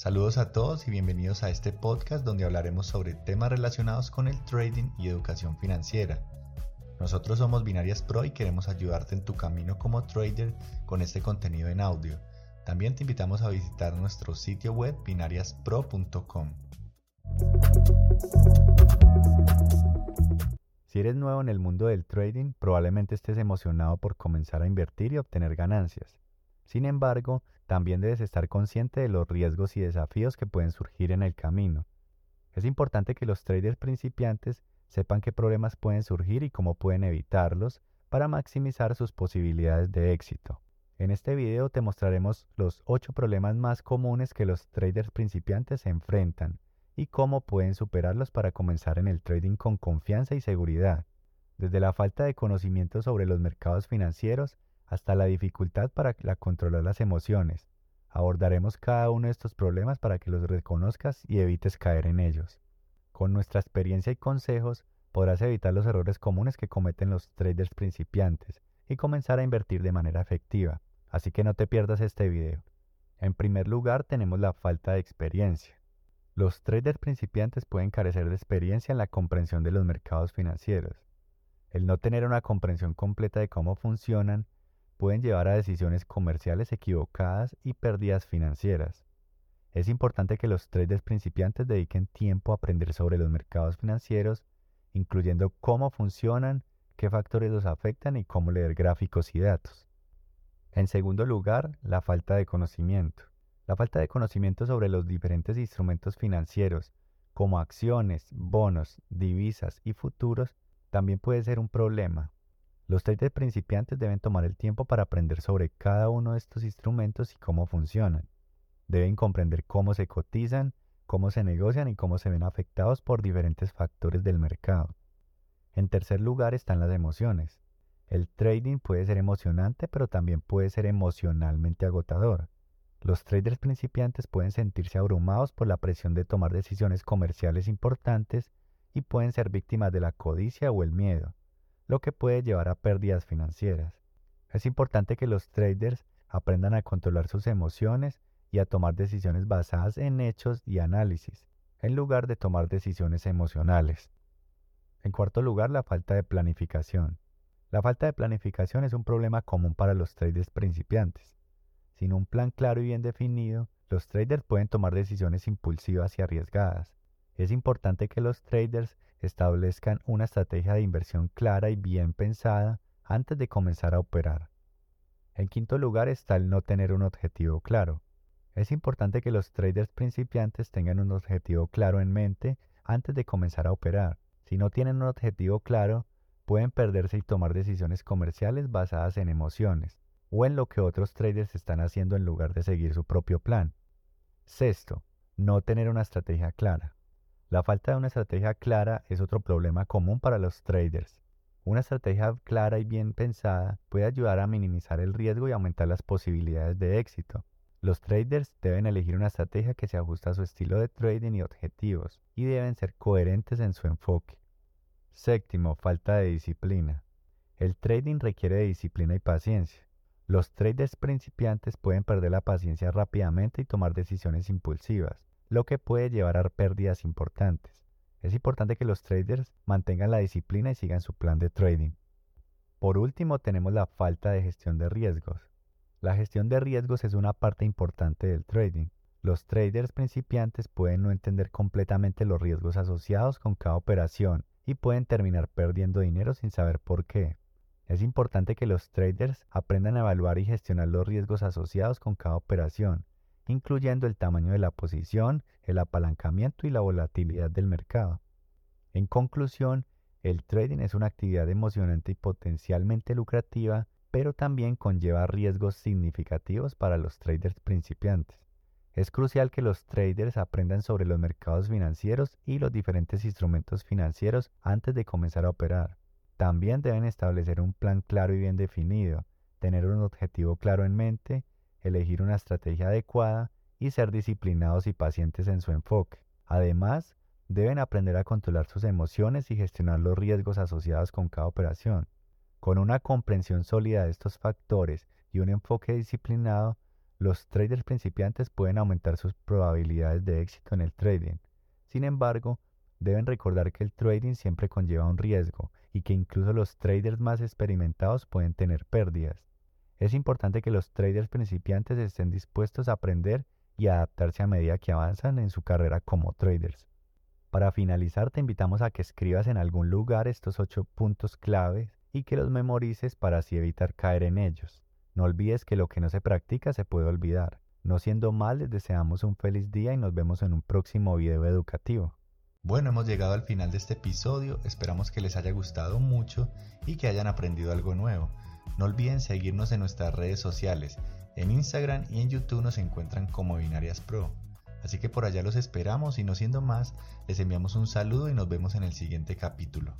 Saludos a todos y bienvenidos a este podcast donde hablaremos sobre temas relacionados con el trading y educación financiera. Nosotros somos Binarias Pro y queremos ayudarte en tu camino como trader con este contenido en audio. También te invitamos a visitar nuestro sitio web binariaspro.com. Si eres nuevo en el mundo del trading, probablemente estés emocionado por comenzar a invertir y obtener ganancias. Sin embargo, también debes estar consciente de los riesgos y desafíos que pueden surgir en el camino. Es importante que los traders principiantes sepan qué problemas pueden surgir y cómo pueden evitarlos para maximizar sus posibilidades de éxito. En este video te mostraremos los 8 problemas más comunes que los traders principiantes se enfrentan y cómo pueden superarlos para comenzar en el trading con confianza y seguridad. Desde la falta de conocimiento sobre los mercados financieros hasta la dificultad para controlar las emociones. Abordaremos cada uno de estos problemas para que los reconozcas y evites caer en ellos. Con nuestra experiencia y consejos podrás evitar los errores comunes que cometen los traders principiantes y comenzar a invertir de manera efectiva. Así que no te pierdas este video. En primer lugar tenemos la falta de experiencia. Los traders principiantes pueden carecer de experiencia en la comprensión de los mercados financieros. El no tener una comprensión completa de cómo funcionan pueden llevar a decisiones comerciales equivocadas y pérdidas financieras. Es importante que los traders principiantes dediquen tiempo a aprender sobre los mercados financieros, incluyendo cómo funcionan, qué factores los afectan y cómo leer gráficos y datos. En segundo lugar, la falta de conocimiento. La falta de conocimiento sobre los diferentes instrumentos financieros, como acciones, bonos, divisas y futuros, también puede ser un problema, los traders principiantes deben tomar el tiempo para aprender sobre cada uno de estos instrumentos y cómo funcionan. Deben comprender cómo se cotizan, cómo se negocian y cómo se ven afectados por diferentes factores del mercado. En tercer lugar están las emociones. El trading puede ser emocionante, pero también puede ser emocionalmente agotador. Los traders principiantes pueden sentirse abrumados por la presión de tomar decisiones comerciales importantes y pueden ser víctimas de la codicia o el miedo lo que puede llevar a pérdidas financieras. Es importante que los traders aprendan a controlar sus emociones y a tomar decisiones basadas en hechos y análisis, en lugar de tomar decisiones emocionales. En cuarto lugar, la falta de planificación. La falta de planificación es un problema común para los traders principiantes. Sin un plan claro y bien definido, los traders pueden tomar decisiones impulsivas y arriesgadas. Es importante que los traders establezcan una estrategia de inversión clara y bien pensada antes de comenzar a operar. En quinto lugar está el no tener un objetivo claro. Es importante que los traders principiantes tengan un objetivo claro en mente antes de comenzar a operar. Si no tienen un objetivo claro, pueden perderse y tomar decisiones comerciales basadas en emociones o en lo que otros traders están haciendo en lugar de seguir su propio plan. Sexto, no tener una estrategia clara. La falta de una estrategia clara es otro problema común para los traders. Una estrategia clara y bien pensada puede ayudar a minimizar el riesgo y aumentar las posibilidades de éxito. Los traders deben elegir una estrategia que se ajuste a su estilo de trading y objetivos, y deben ser coherentes en su enfoque. Séptimo, falta de disciplina. El trading requiere de disciplina y paciencia. Los traders principiantes pueden perder la paciencia rápidamente y tomar decisiones impulsivas lo que puede llevar a pérdidas importantes. Es importante que los traders mantengan la disciplina y sigan su plan de trading. Por último, tenemos la falta de gestión de riesgos. La gestión de riesgos es una parte importante del trading. Los traders principiantes pueden no entender completamente los riesgos asociados con cada operación y pueden terminar perdiendo dinero sin saber por qué. Es importante que los traders aprendan a evaluar y gestionar los riesgos asociados con cada operación incluyendo el tamaño de la posición, el apalancamiento y la volatilidad del mercado. En conclusión, el trading es una actividad emocionante y potencialmente lucrativa, pero también conlleva riesgos significativos para los traders principiantes. Es crucial que los traders aprendan sobre los mercados financieros y los diferentes instrumentos financieros antes de comenzar a operar. También deben establecer un plan claro y bien definido, tener un objetivo claro en mente elegir una estrategia adecuada y ser disciplinados y pacientes en su enfoque. Además, deben aprender a controlar sus emociones y gestionar los riesgos asociados con cada operación. Con una comprensión sólida de estos factores y un enfoque disciplinado, Los traders principiantes pueden aumentar sus probabilidades de éxito en el trading. Sin embargo, deben recordar que el trading siempre conlleva un riesgo y que incluso los traders más experimentados pueden tener pérdidas. Es importante que los traders principiantes estén dispuestos a aprender y adaptarse a medida que avanzan en su carrera como traders. Para finalizar, te invitamos a que escribas en algún lugar estos ocho puntos claves y que los memorices para así evitar caer en ellos. No olvides que lo que no se practica se puede olvidar. No siendo mal, les deseamos un feliz día y nos vemos en un próximo video educativo. Bueno, hemos llegado al final de este episodio, esperamos que les haya gustado mucho y que hayan aprendido algo nuevo. No olviden seguirnos en nuestras redes sociales. En Instagram y en YouTube nos encuentran como Binarias Pro. Así que por allá los esperamos y no siendo más, les enviamos un saludo y nos vemos en el siguiente capítulo.